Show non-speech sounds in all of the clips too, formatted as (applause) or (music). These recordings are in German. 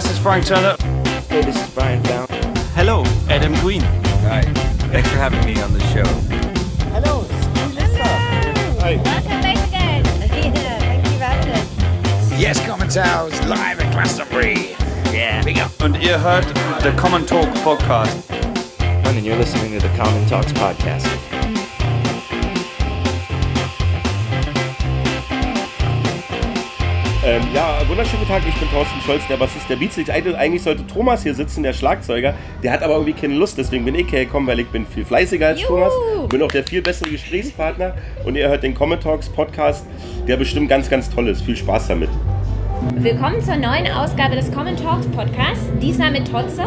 this is Frank Turner. Hey, this is Brian Down. Hello, Adam Green. Hi. Thanks for having me on the show. Hello, Hi. Welcome back again. Yeah, (laughs) thank you for having us. Yes, Commentaries, live at Glastonbury. Yeah. Big up. Und ihr hört the Common Talk Podcast. And you're listening to the Common Talks podcast. Ähm, ja, wunderschönen Tag, ich bin Thorsten Scholz, der Bassist der Beatsticks. Eigentlich eigentlich sollte Thomas hier sitzen, der Schlagzeuger. Der hat aber irgendwie keine Lust, deswegen bin ich hergekommen, weil ich bin viel fleißiger als Juhu. Thomas. Bin auch der viel bessere Gesprächspartner. Und ihr hört den Common Talks Podcast, der bestimmt ganz, ganz toll ist. Viel Spaß damit. Willkommen zur neuen Ausgabe des Common Talks Podcasts. Diesmal mit Totze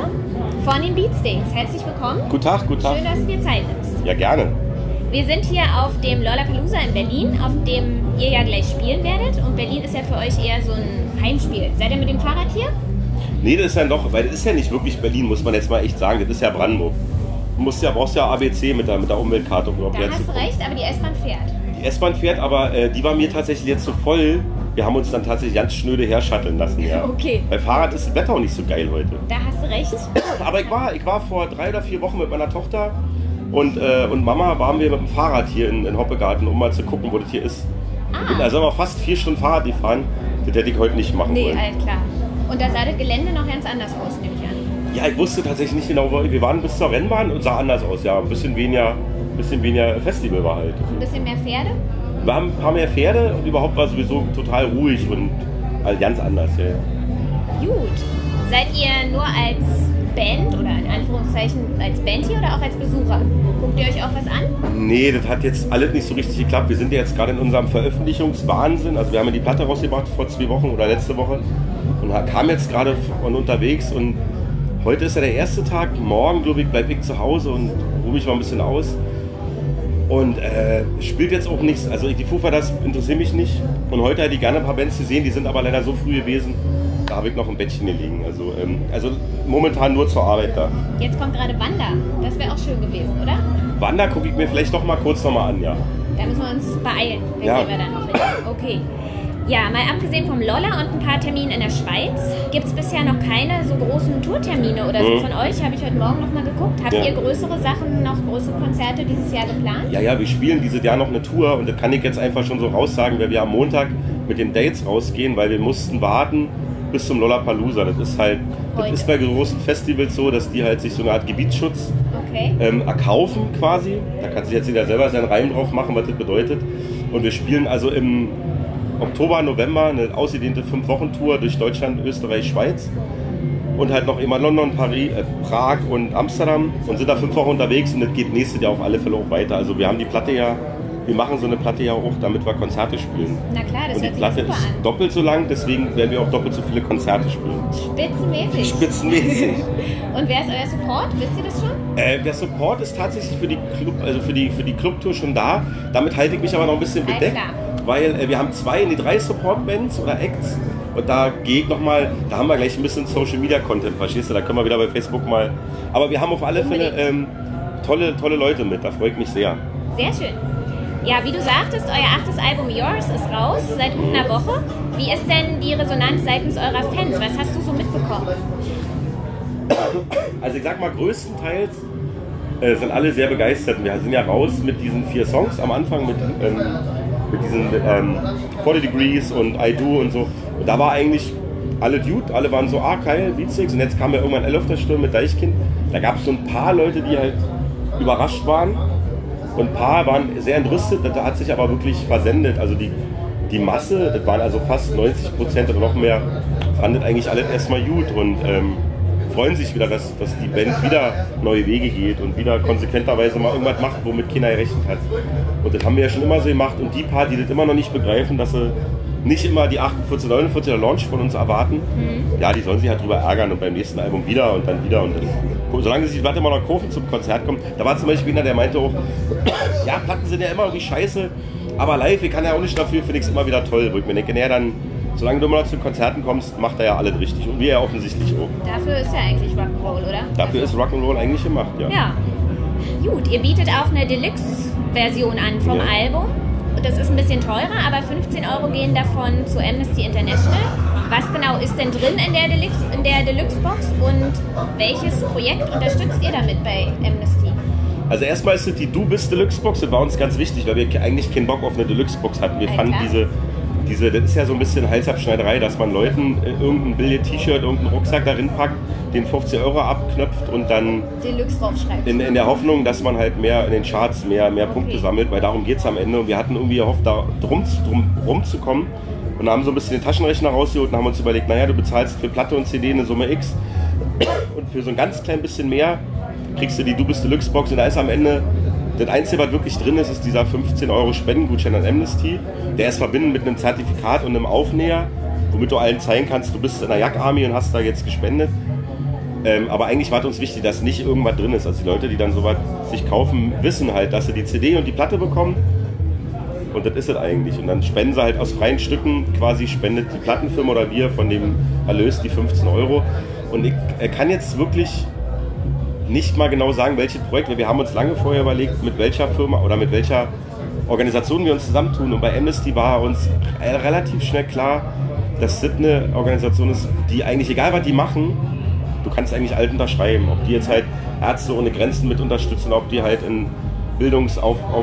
von den Beatsteaks. Herzlich willkommen. Guten Tag, guten Tag. Schön, dass du dir Zeit nimmst. Ja, gerne. Wir sind hier auf dem Lollapalooza in Berlin, auf dem ihr ja gleich spielen werdet. Und Berlin ist ja für euch eher so ein Heimspiel. Seid ihr mit dem Fahrrad hier? Nee, das ist ja doch, weil das ist ja nicht wirklich Berlin, muss man jetzt mal echt sagen. Das ist ja Brandenburg. Du musst ja, brauchst ja ABC mit der, mit der Umweltkarte, um Da hast du recht, aber die S-Bahn fährt. Die S-Bahn fährt, aber äh, die war mir tatsächlich jetzt zu voll. Wir haben uns dann tatsächlich ganz schnöde herschatteln lassen, ja. (laughs) Okay. Bei Fahrrad ist das Wetter auch nicht so geil heute. Da hast du recht. Aber ich war, ich war vor drei oder vier Wochen mit meiner Tochter und, äh, und Mama waren wir mit dem Fahrrad hier in, in Hoppegarten, um mal zu gucken, wo das hier ist. Ah. Da sind wir fast vier Stunden Fahrrad gefahren. Das hätte ich heute nicht machen Nee, wollen. halt klar. Und da sah das Gelände noch ganz anders aus, nehme ich an. Ja, ich wusste tatsächlich nicht genau, wo wir waren bis zur Rennbahn und sah anders aus. Ja, ein bisschen weniger, bisschen weniger Festival war halt. Ein bisschen mehr Pferde. Wir haben ein paar mehr Pferde und überhaupt war sowieso total ruhig und halt ganz anders. Ja. Gut. Seid ihr nur als Band oder in Anführungszeichen als Band hier oder auch als Besucher? Guckt ihr euch auch was an? Nee, das hat jetzt alles nicht so richtig geklappt. Wir sind ja jetzt gerade in unserem Veröffentlichungswahnsinn. Also wir haben ja die Platte rausgebracht vor zwei Wochen oder letzte Woche und kam jetzt gerade von unterwegs und heute ist ja der erste Tag. Morgen, glaube ich, bleibe ich zu Hause und ruhe mich mal ein bisschen aus. Und äh, spielt jetzt auch nichts. Also die Foo Fighters interessieren mich nicht. Und heute hätte ich gerne ein paar Bands gesehen, die sind aber leider so früh gewesen. Da habe ich noch im Bettchen gelegen. Also, ähm, also momentan nur zur Arbeit da. Jetzt kommt gerade Wanda. Das wäre auch schön gewesen, oder? Wanda gucke ich mir vielleicht doch mal kurz nochmal an, ja. Da müssen wir uns beeilen. Dann Ja. wir dann noch hin. Okay. Ja, mal abgesehen vom Lolla und ein paar Terminen in der Schweiz, gibt es bisher noch keine so großen Tourtermine oder so Mhm. von euch. Habe ich heute Morgen noch mal geguckt. Habt Ja. ihr größere Sachen, noch größere Konzerte dieses Jahr geplant? Ja, ja, wir spielen dieses Jahr noch eine Tour und das kann ich jetzt einfach schon so raussagen, weil wir am Montag mit den Dates rausgehen, weil wir mussten warten bis zum Lollapalooza. Das ist halt, das ist bei großen Festivals so, dass die halt sich so eine Art Gebietsschutz Okay. ähm, erkaufen quasi. Da kann sich jetzt jeder selber seinen Reim drauf machen, was das bedeutet. Und wir spielen also im Oktober, November eine ausgedehnte Fünf-Wochen-Tour durch Deutschland, Österreich, Schweiz. Und halt noch immer London, Paris, äh, Prag und Amsterdam und sind da fünf Wochen unterwegs und das geht nächstes Jahr auf alle Fälle auch weiter. Also wir haben die Platte ja, wir machen so eine Platte ja auch, damit wir Konzerte spielen. Na klar, das und die Platte ist an. doppelt so lang, deswegen werden wir auch doppelt so viele Konzerte spielen. Spitzenmäßig. Spitzenmäßig. (laughs) Und wer ist euer Support? Wisst ihr das schon? Äh, der Support ist tatsächlich für die Club, also für die, für die Clubtour schon da. Damit halte ich mich aber noch ein bisschen bedeckt, weil äh, wir haben zwei, nee, drei Support-Bands oder Acts. Und da ich nochmal, da haben wir gleich ein bisschen Social-Media-Content, verstehst du? Da können wir wieder bei Facebook mal. Aber wir haben auf alle Fälle ähm, tolle, tolle Leute mit, da freue ich mich sehr. Sehr schön. Ja, wie du sagtest, euer achtes Album Yours ist raus seit gut einer Woche. Wie ist denn die Resonanz seitens eurer Fans? Was hast du so mitbekommen? Also ich sag mal, größtenteils äh, sind alle sehr begeistert. Wir sind ja raus mit diesen vier Songs am Anfang, mit, ähm, mit diesen ähm, 40 Degrees und I Do und so. Und da war eigentlich alle Dude, alle waren so, ah geil, Beatsticks. Und jetzt kam ja irgendwann auf der Stirn mit Deichkind. Da gab es so ein paar Leute, die halt überrascht waren. Und ein paar waren sehr entrüstet, das hat sich aber wirklich versendet. Also die, die Masse, das waren also fast 90 Prozent oder noch mehr, fandet eigentlich alles erstmal gut und ähm, freuen sich wieder, dass, dass die Band wieder neue Wege geht und wieder konsequenterweise mal irgendwas macht, womit keiner gerechnet hat. Und das haben wir ja schon immer so gemacht und die paar, die das immer noch nicht begreifen, dass sie nicht immer die 48, 49er Launch von uns erwarten, ja, die sollen sich halt drüber ärgern und beim nächsten Album wieder und dann wieder und dann, solange sie Platte immer noch kaufen zum Konzert kommen. Da war zum Beispiel einer, der meinte auch, (coughs) ja, Platten sind ja immer irgendwie scheiße, aber live, ich kann ja auch nicht dafür, finde ich es immer wieder toll, wo ich mir denke, naja, dann, solange du immer noch zu Konzerten kommst, macht er ja alles richtig und wir ja offensichtlich auch. Dafür ist ja eigentlich Rock'n'Roll, oder? Dafür ist Rock'n'Roll eigentlich gemacht, ja. Ja. Gut, ihr bietet auch eine Deluxe-Version an vom Ja. Album. Das ist ein bisschen teurer, aber 15 Euro gehen davon zu Amnesty International. Was genau ist denn drin in der Deluxe, in der Deluxe Box und welches Projekt unterstützt ihr damit bei Amnesty? Also erstmal ist es die Du bist Deluxe Box, war uns ganz wichtig, weil wir eigentlich keinen Bock auf eine Deluxe Box hatten. Wir Ja, fanden klar. diese, diese, das ist ja so ein bisschen Halsabschneiderei, dass man Leuten äh, irgendein Billet-T-Shirt, irgendeinen Rucksack darin packt, den 15 Euro abknöpft und dann Deluxe draufschreibt. in, in der Hoffnung, dass man halt mehr in den Charts mehr, mehr Punkte Okay. sammelt, weil darum geht es am Ende. Und wir hatten irgendwie gehofft, da drum, drum rumzukommen und haben so ein bisschen den Taschenrechner rausgeholt und haben uns überlegt, naja, du bezahlst für Platte und CD eine Summe X und für so ein ganz klein bisschen mehr kriegst du die Du bist Deluxe Box und da ist am Ende das Einzige, was wirklich drin ist, ist dieser 15 Euro Spendengutschein an Amnesty. Der ist verbunden mit einem Zertifikat und einem Aufnäher, womit du allen zeigen kannst, du bist in der Jack Army und hast da jetzt gespendet. Ähm, aber eigentlich war uns wichtig, dass nicht irgendwas drin ist. Also die Leute, die dann sowas sich kaufen, wissen halt, dass sie die CD und die Platte bekommen. Und das ist es eigentlich. Und dann spenden sie halt aus freien Stücken, quasi spendet die Plattenfirma oder wir von dem Erlös die 15 Euro. Und ich kann jetzt wirklich nicht mal genau sagen, welches Projekt, weil wir haben uns lange vorher überlegt, mit welcher Firma oder mit welcher Organisation wir uns zusammentun. Und bei Amnesty war uns relativ schnell klar, dass das eine Organisation ist, die eigentlich, egal was die machen, du kannst eigentlich alt unterschreiben. Ob die jetzt halt Ärzte ohne Grenzen mit unterstützen, ob die halt in Bildungsaufgaben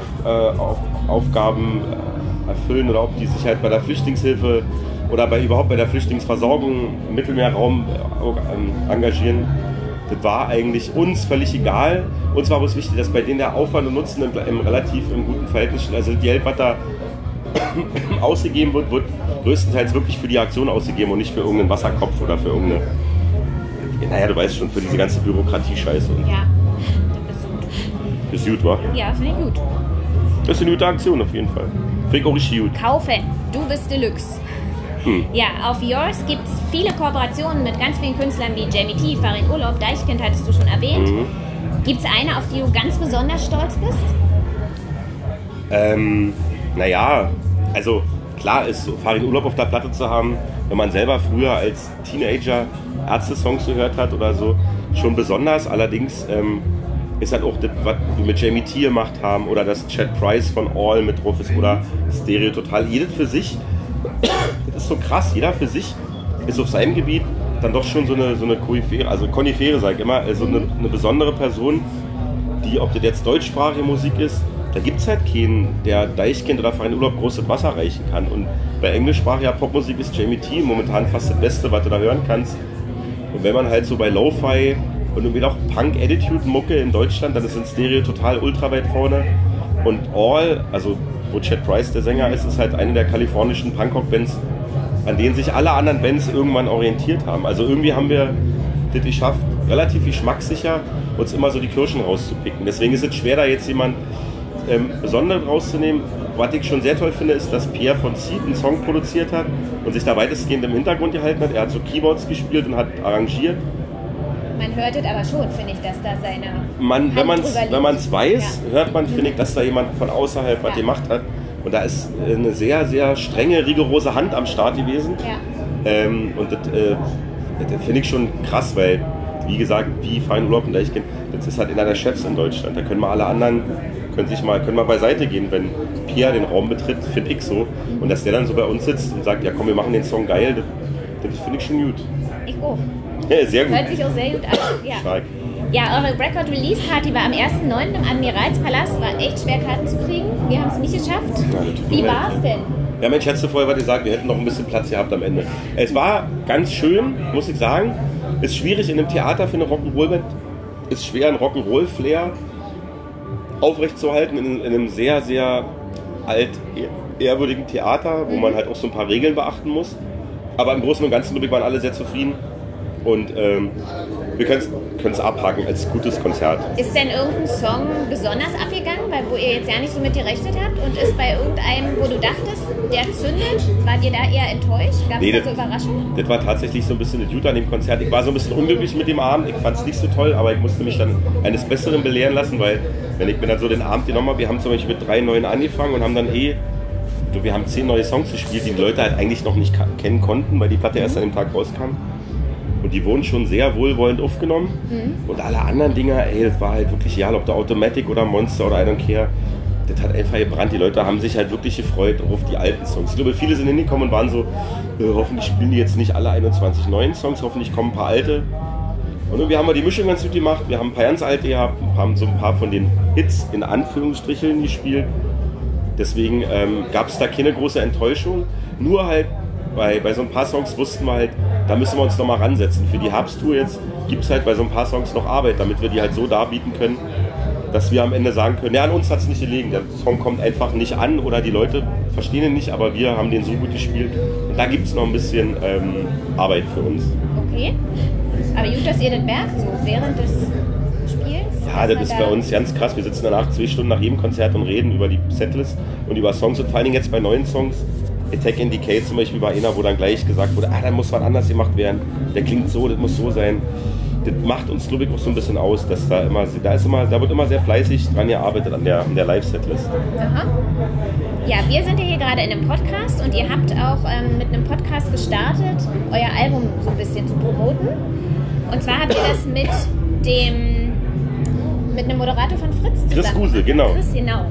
auf, äh, äh, erfüllen oder ob die sich halt bei der Flüchtlingshilfe oder bei, überhaupt bei der Flüchtlingsversorgung im Mittelmeerraum äh, ähm, engagieren. Das war eigentlich uns völlig egal. Uns war bloß wichtig, dass bei denen der Aufwand und Nutzen im, im relativ im guten Verhältnis steht. Also das Geld, was da (coughs) ausgegeben wird, wird größtenteils wirklich für die Aktion ausgegeben und nicht für irgendeinen Wasserkopf oder für irgendeine, naja, du weißt schon, für diese ganze Bürokratie-Scheiße. Ja, das ist gut. Das ist gut, wa? Ja, finde ich gut. Das ist eine gute Aktion auf jeden Fall. Finde ich auch richtig gut. Kaufen. Du bist Deluxe. Hm. Ja, auf Yours gibt es viele Kooperationen mit ganz vielen Künstlern wie Jamie T, Farin Urlaub, Deichkind hattest du schon erwähnt. Mhm. Gibt es eine, auf die du ganz besonders stolz bist? Ähm, naja, also klar ist, so Farin Urlaub auf der Platte zu haben, wenn man selber früher als Teenager Ärzte-Songs gehört hat oder so, schon besonders. Allerdings ähm, ist halt auch das, was wir mit Jamie T gemacht haben oder das Chad Price von All mit drauf ist oder Stereo Total. Jedes für sich, das ist so krass, jeder für sich ist auf seinem Gebiet dann doch schon so eine, so eine Koryphäre, also Konifere sage ich immer, also eine, eine besondere Person, die, ob das jetzt deutschsprachige Musik ist, da gibt es halt keinen, der Deichkind oder Verein Urlaub großes Wasser reichen kann. Und bei englischsprachiger Popmusik ist Jamie T momentan fast das Beste, was du da hören kannst. Und wenn man halt so bei Lo-Fi und irgendwie noch Punk-Attitude-Mucke in Deutschland, dann ist in Stereo total ultra weit vorne. Und All, also wo Chad Price der Sänger ist, ist halt eine der kalifornischen Punkrock-Bands, an denen sich alle anderen Bands irgendwann orientiert haben. Also irgendwie haben wir das geschafft, relativ geschmackssicher uns immer so die Kirschen rauszupicken. Deswegen ist es schwer, da jetzt jemand ähm, Besonderes rauszunehmen. Was ich schon sehr toll finde, ist, dass Pierre von Seed einen Song produziert hat und sich da weitestgehend im Hintergrund gehalten hat. Er hat so Keyboards gespielt und hat arrangiert. Man hört es aber schon, finde ich, dass da seine. Man, wenn man es weiß, Ja. hört man, finde ich, dass da jemand von außerhalb was Ja. gemacht hat. Und da ist äh, eine sehr, sehr strenge, rigorose Hand am Start gewesen. Ja. Ähm, und das, äh, das finde ich schon krass, weil, wie gesagt, wie Fein Urlaub und Deichkind, das ist halt einer der Chefs in Deutschland. Da können mal alle anderen, können sich mal, können mal beiseite gehen, wenn Pierre den Raum betritt, finde ich so. Und dass der dann so bei uns sitzt und sagt, ja komm, wir machen den Song geil, das, das finde ich schon gut. Ich auch. Ja, sehr gut. Hört sich auch sehr gut an. Ja. Stark. Ja, eure Record Release Party war am 1.9. im Admiralspalast. War echt schwer, Karten zu kriegen. Wir haben es nicht geschafft. Ja, Wie war es denn? Ja, Mensch, hättest du vorher was gesagt, wir hätten noch ein bisschen Platz gehabt am Ende. Es war ganz schön, muss ich sagen. Ist schwierig in einem Theater für eine Rock'n'Roll-Band. Ist schwer, einen Rock'n'Roll-Flair aufrechtzuerhalten in, in einem sehr, sehr alt, ehrwürdigen Theater, wo man halt auch so ein paar Regeln beachten muss. Aber im Großen und Ganzen, glaube ich, waren alle sehr zufrieden. Und ähm, wir können es abhaken als gutes Konzert. Ist denn irgendein Song besonders abgegangen, weil, wo ihr jetzt ja nicht so mit gerechnet habt? Und ist bei irgendeinem, wo du dachtest, der zündet, wart ihr da eher enttäuscht? Gab es Nee, da so Überraschungen? Das war tatsächlich so ein bisschen das Gute an dem Konzert. Ich war so ein bisschen unglücklich mit dem Abend. Ich fand es nicht so toll, aber ich musste mich dann eines Besseren belehren lassen, weil wenn ich mir dann so den Abend genommen habe, wir haben zum Beispiel mit drei neuen angefangen und haben dann eh, wir haben zehn neue Songs gespielt, die die Leute halt eigentlich noch nicht kennen konnten, weil die Platte erst an dem Tag rauskam. Und die wurden schon sehr wohlwollend aufgenommen. Und alle anderen Dinger, ey, das war halt wirklich egal, ob der Automatic oder Monster oder I don't care. das hat einfach gebrannt. Die Leute haben sich halt wirklich gefreut auf die alten Songs. Ich glaube, viele sind hingekommen und waren so, äh, hoffentlich spielen die jetzt nicht alle 21 neuen Songs, hoffentlich kommen ein paar alte. Und irgendwie haben wir die Mischung ganz gut gemacht. Wir haben ein paar ganz alte gehabt, haben so ein paar von den Hits in Anführungsstrichen gespielt. Deswegen ähm, gab es da keine große Enttäuschung. Nur halt bei, bei so ein paar Songs wussten wir halt, da müssen wir uns nochmal ransetzen. Für die Herbsttour jetzt gibt es halt bei so ein paar Songs noch Arbeit, damit wir die halt so darbieten können, dass wir am Ende sagen können, ja, an uns hat es nicht gelegen. Der Song kommt einfach nicht an oder die Leute verstehen ihn nicht, aber wir haben den so gut gespielt. Und da gibt es noch ein bisschen ähm, Arbeit für uns. Okay. Aber gut, dass ihr das merkt, so während des Spiels. Ja, das ist da- bei uns ganz krass. Wir sitzen danach zwei Stunden nach jedem Konzert und reden über die Setlist und über Songs und vor allen Dingen jetzt bei neuen Songs. Attack in Decay zum Beispiel war einer, wo dann gleich gesagt wurde, ah, da muss was anders gemacht werden. Der klingt so, das muss so sein. Das macht uns, glaube ich, auch so ein bisschen aus, dass da immer, da ist immer, da wird immer sehr fleißig dran gearbeitet an der, an der Live-Setlist. Aha. Ja, wir sind ja hier gerade in einem Podcast und ihr habt auch ähm, mit einem Podcast gestartet, euer Album so ein bisschen zu promoten. Und zwar habt ihr das mit dem mit einem Moderator von Fritz Chris zusammen. Guse, genau. Chris, genau.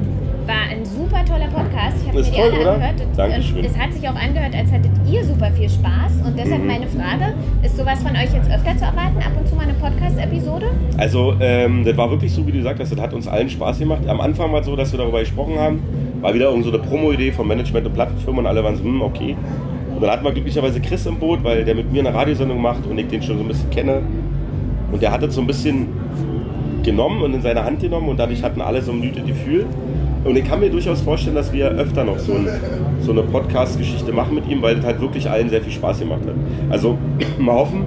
War ein super toller Podcast. Ich habe mir Ist die toll, alle oder? angehört. Und Dankeschön. Es hat sich auch angehört, als hättet ihr super viel Spaß. Und deshalb Mhm. meine Frage, ist sowas von euch jetzt öfter zu erwarten? Ab und zu mal eine Podcast-Episode? Also, ähm, das war wirklich so, wie du gesagt hast, das hat uns allen Spaß gemacht. Am Anfang war es so, dass wir darüber gesprochen haben. War wieder irgend so eine Promo-Idee vom Management und Plattenfirmen und alle waren so, hm, okay. Und dann hatten wir glücklicherweise Chris im Boot, weil der mit mir eine Radiosendung macht und ich den schon so ein bisschen kenne. Und der hat das so ein bisschen genommen und in seine Hand genommen und dadurch hatten alle so ein gutes Gefühl. Und ich kann mir durchaus vorstellen, dass wir öfter noch so, ein, so eine Podcast-Geschichte machen mit ihm, weil das halt wirklich allen sehr viel Spaß gemacht hat. Also (clears throat) mal hoffen,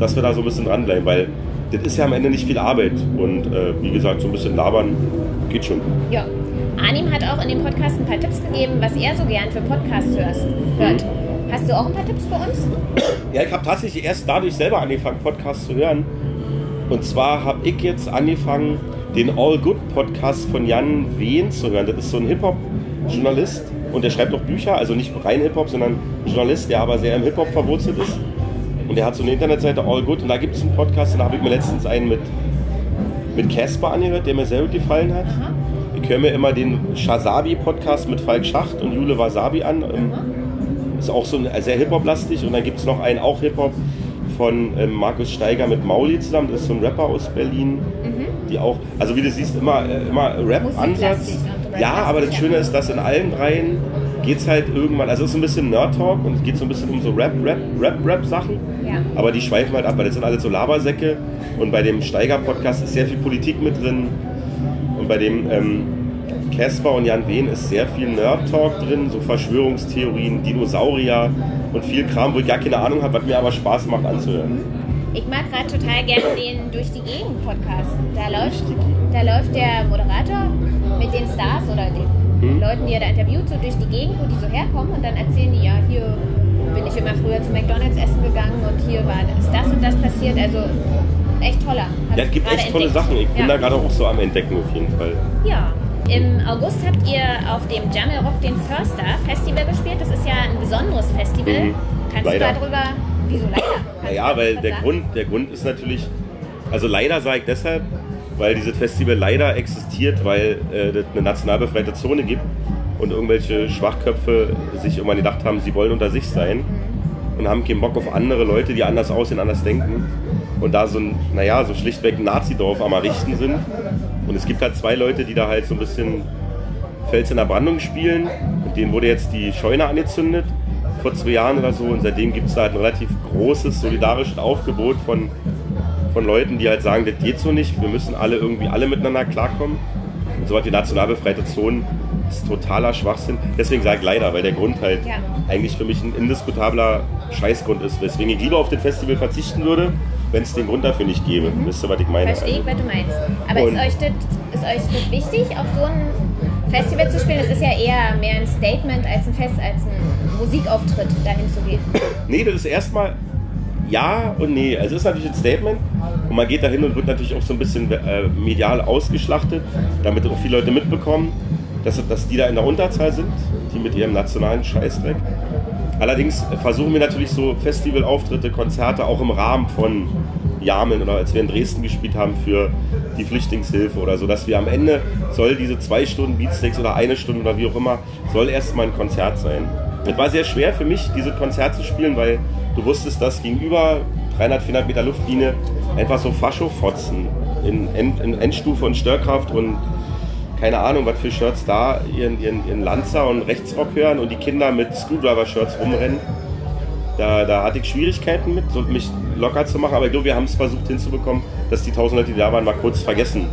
dass wir da so ein bisschen dranbleiben, weil das ist ja am Ende nicht viel Arbeit. Und äh, wie gesagt, so ein bisschen labern geht schon. Ja. Arnim hat auch in dem Podcast ein paar Tipps gegeben, was er so gern für Podcasts hörst, hört. Hast du auch ein paar Tipps für uns? (clears throat) Ja, ich habe tatsächlich erst dadurch selber angefangen, Podcasts zu hören. Und zwar habe ich jetzt angefangen, den All Good Podcast von Jan Wehn zu hören. Das ist so ein Hip-Hop-Journalist und der schreibt auch Bücher, also nicht rein Hip-Hop, sondern ein Journalist, der aber sehr im Hip-Hop verwurzelt ist. Und der hat so eine Internetseite All Good und da gibt es einen Podcast und da habe ich mir letztens einen mit mit Casper angehört, der mir sehr gut gefallen hat. Ich höre mir immer den Shazabi-Podcast mit Falk Schacht und Jule Wasabi an. Ähm, Ist auch so ein, sehr Hip-Hop-lastig. Und dann gibt es noch einen, auch Hip-Hop, von ähm, Markus Steiger mit Mauli zusammen. Das ist so ein Rapper aus Berlin. Die auch, also wie du siehst, immer, äh, immer Rap-Ansatz. Ja, aber das Schöne ist, dass in allen dreien geht es halt irgendwann, also es ist ein bisschen Nerd-Talk und es geht so ein bisschen um so Rap, Rap, Rap, Rap-Sachen. Ja. Aber die schweifen halt ab, weil das sind alle so Labersäcke. Und bei dem Steiger-Podcast ist sehr viel Politik mit drin. Und bei dem ähm, Casper und Jan Wehn ist sehr viel Nerd-Talk drin, so Verschwörungstheorien, Dinosaurier und viel Kram, wo ich gar keine Ahnung habe, was mir aber Spaß macht anzuhören. Ich mag gerade total gerne den Durch die Gegend Podcast. Da läuft, da läuft der Moderator mit den Stars oder den Hm? Leuten, die er da interviewt, so durch die Gegend, wo die so herkommen und dann erzählen die, ja, hier bin ich immer früher zu McDonalds essen gegangen und hier war ist das und das passiert. Also echt toller. Ja, es gibt echt tolle entdeckt. Sachen. Ich bin ja. da gerade auch so am Entdecken auf jeden Fall. Ja. Im August habt ihr auf dem Jamel Rock den Förster Festival gespielt. Das ist ja ein besonderes Festival. Mhm. Kannst Leider. du darüber. Wieso leider? Kannst Naja, weil der sagen? Grund, der Grund ist natürlich, also leider sage ich deshalb, weil dieses Festival leider existiert, weil äh, es eine national befreite Zone gibt und irgendwelche Schwachköpfe sich irgendwann gedacht haben, sie wollen unter sich sein und haben keinen Bock auf andere Leute, die anders aussehen, anders denken und da so ein, naja, so schlichtweg ein Nazidorf am Errichten sind. Und es gibt halt zwei Leute, die da halt so ein bisschen Fels in der Brandung spielen und denen wurde jetzt die Scheune angezündet vor zwei Jahren oder so und seitdem gibt es da halt ein relativ großes solidarisches Aufgebot von, von Leuten, die halt sagen, das geht so nicht, wir müssen alle irgendwie alle miteinander klarkommen. Und so hat die national befreite Zone ist totaler Schwachsinn. Deswegen sage ich leider, weil der Grund halt Ja. eigentlich für mich ein indiskutabler Scheißgrund ist, weswegen ich lieber auf das Festival verzichten würde, wenn es den Grund dafür nicht gäbe. Wisst ihr, was ich meine? Verstehe ich, was du meinst. Aber Und- ist euch, das, ist euch das wichtig, auf so ein Festival zu spielen? Das ist ja eher mehr ein Statement als ein Fest, als ein Musikauftritt, dahin zu gehen. Nee, das ist erstmal ja und nee. Also es ist natürlich ein Statement und man geht dahin und wird natürlich auch so ein bisschen äh, medial ausgeschlachtet, damit auch viele Leute mitbekommen, dass, dass die da in der Unterzahl sind, die mit ihrem nationalen Scheißdreck. Allerdings versuchen wir natürlich so Festivalauftritte, Konzerte auch im Rahmen von Jameln oder als wir in Dresden gespielt haben für die Flüchtlingshilfe oder so, dass wir am Ende soll diese zwei Stunden Beatsteaks oder eine Stunde oder wie auch immer, soll erstmal ein Konzert sein. Es war sehr schwer für mich, diese Konzert zu spielen, weil du wusstest, dass gegenüber 300, 400 Meter Luftlinie einfach so Faschofotzen in, End, in Endstufe und Störkraft und keine Ahnung, was für Shirts da ihren, ihren, ihren Lanzer und Rechtsrock hören und die Kinder mit Screwdriver-Shirts rumrennen. Da, da hatte ich Schwierigkeiten mit, so mich locker zu machen, aber ich glaube, wir haben es versucht hinzubekommen, dass die tausend Leute, die da waren, mal kurz vergessen,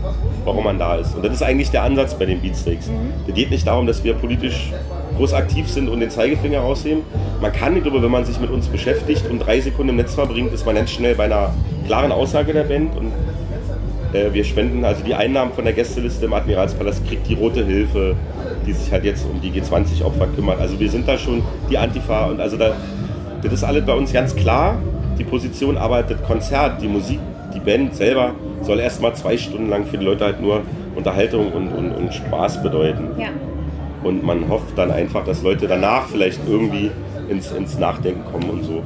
warum man da ist. Und das ist eigentlich der Ansatz bei den Beatsteaks. Es geht nicht darum, dass wir politisch groß aktiv sind und den Zeigefinger rausheben. Man kann, ich glaube, wenn man sich mit uns beschäftigt und drei Sekunden im Netz verbringt, ist man ganz schnell bei einer klaren Aussage der Band und wir spenden also die Einnahmen von der Gästeliste im Admiralspalast, kriegt die Rote Hilfe, die sich halt jetzt um die G20-Opfer kümmert. Also wir sind da schon die Antifa und also da, das ist alles bei uns ganz klar, die Position, das Konzert, die Musik, die Band selber soll erstmal zwei Stunden lang für die Leute halt nur Unterhaltung und, und, und Spaß bedeuten. Ja. Und man hofft dann einfach, dass Leute danach vielleicht irgendwie ins, ins Nachdenken kommen und so.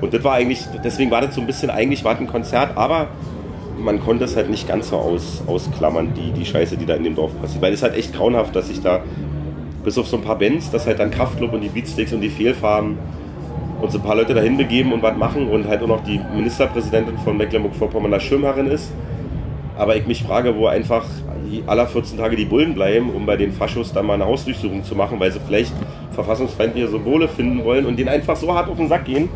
Und das war eigentlich, deswegen war das so ein bisschen, eigentlich war das ein Konzert, aber man konnte es halt nicht ganz so aus, ausklammern, die, die Scheiße, die da in dem Dorf passiert. Weil es ist halt echt grauenhaft, dass sich da, bis auf so ein paar Bands, dass halt dann Kraftclub und die Beatsticks und die Fehlfarben und so ein paar Leute dahin begeben und was machen und halt auch noch die Ministerpräsidentin von Mecklenburg-Vorpommern da Schirmherrin ist. Aber ich mich frage, wo einfach aller 14 Tage die Bullen bleiben, um bei den Faschos dann mal eine Hausdurchsuchung zu machen, weil sie vielleicht verfassungsfeindliche Symbole finden wollen und denen einfach so hart auf den Sack gehen,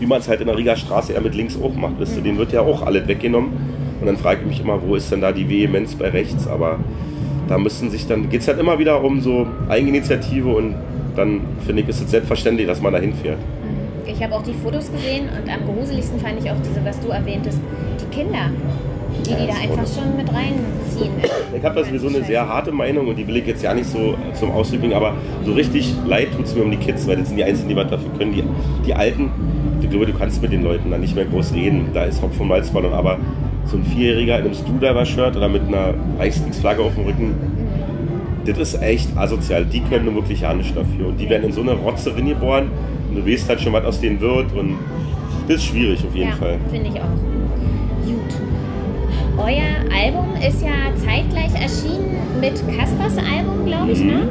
wie man es halt in der Rieger Straße eher mit links auch macht. Wisst ihr, denen wird ja auch alles weggenommen. Und dann frage ich mich immer, wo ist denn da die Vehemenz bei rechts? Aber da müssen sich dann, geht es halt immer wieder um so Eigeninitiative und dann finde ich, ist es selbstverständlich, dass man da hinfährt. Ich habe auch die Fotos gesehen und am gruseligsten fand ich auch diese, was du erwähntest, die Kinder, die die da einfach schon mit reinziehen. Ich habe da sowieso eine sehr harte Meinung und die will ich jetzt ja nicht so zum Ausdruck bringen, aber so richtig leid tut es mir um die Kids, weil das sind die Einzigen, die was dafür können. Die, die Alten, ich glaube, du kannst mit den Leuten dann nicht mehr groß reden. Da ist Hopf vom Malzballon, aber so ein Vierjähriger in einem Screwdriver-Shirt oder mit einer Reichskriegsflagge auf dem Rücken, das ist echt asozial. Die können nur wirklich ja nichts dafür. Und die werden in so eine Rotze geboren und du weißt halt schon, was aus denen wird und das ist schwierig auf jeden ja, Fall. finde ich auch. Euer Album ist ja zeitgleich erschienen mit Kaspers Album, glaube ich, Mhm. ne?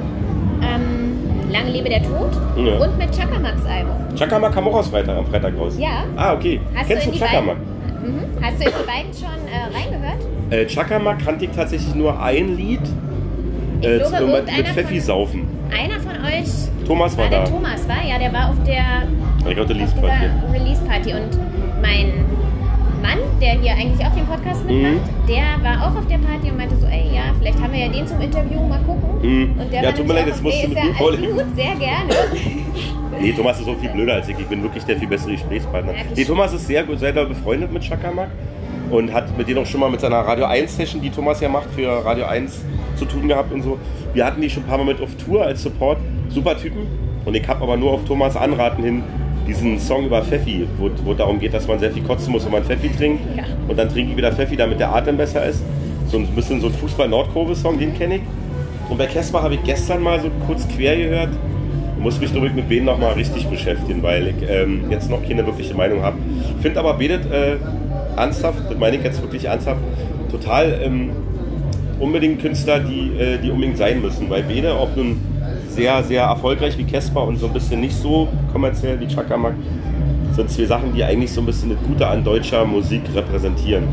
Ähm, Lange lebe der Tod Ja. und mit Chakamas Album. Chakamak kam auch aus Freitag, am Freitag raus. Ja. Ah, okay. Hast Kennst du du Chakamak? mhm. Hast du in die beiden schon äh, reingehört? Äh, Chakamak kannte ich tatsächlich nur ein Lied. Ich Äh, glaube, zu- mit, mit Pfeffi von- saufen. Einer von euch Thomas war war der da. Thomas, war? Ja, der war auf der Ich glaube, der bei dir. dieser Release-Party und mein Mann, der hier eigentlich auch den Podcast Mhm. mitmacht, der war auch auf der Party und meinte so, ey, ja, vielleicht haben wir ja den zum Interview, mal gucken. Mhm. Und der Ja, tut mir leid, jetzt musst du ist mit mir vorlegen. Gut, sehr gerne. (laughs) Nee, Thomas ist so viel blöder als ich. Ich bin wirklich der viel bessere Gesprächspartner. Ja, Nee, Thomas ist sehr gut, sehr befreundet mit Chakamak und hat mit denen auch schon mal mit seiner Radio 1 Session, die Thomas ja macht, für Radio 1 zu tun gehabt und so. Wir hatten die schon ein paar Mal mit auf Tour als Support. Super Typen. Und ich habe aber nur auf Thomas Anraten hin diesen Song über Pfeffi, wo, wo darum geht, dass man sehr viel kotzen muss, wenn man Pfeffi trinkt. Ja. Und dann trinke ich wieder Pfeffi, damit der Atem besser ist. So ein bisschen so ein Fußball-Nordkurve-Song, den kenne ich. Und bei Casper habe ich gestern mal so kurz quer gehört. Ich muss mich, glaube ich, mit Beden noch mal richtig beschäftigen, weil ich ähm, jetzt noch keine wirkliche Meinung habe. Finde aber Bedet äh, ernsthaft, das meine ich jetzt wirklich ernsthaft, total ähm, unbedingt Künstler, die, äh, die unbedingt sein müssen. Weil Bede, ob nun sehr, sehr erfolgreich wie Casper und so ein bisschen nicht so kommerziell wie Chakamak, sind zwei Sachen, die eigentlich so ein bisschen das Gute an deutscher Musik repräsentieren.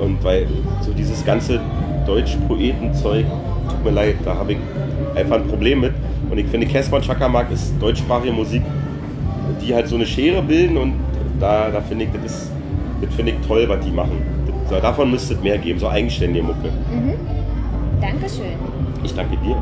Und weil so dieses ganze Deutsch-Poeten-Zeug, tut mir leid, da habe ich einfach ein Problem mit. Und ich finde, Casper und Chakamak ist deutschsprachige Musik, die halt so eine Schere bilden und da, da finde ich, das ist, das finde ich toll, was die machen. Das, davon müsste es mehr geben, so eigenständige Mucke. Dankeschön. Ich danke dir.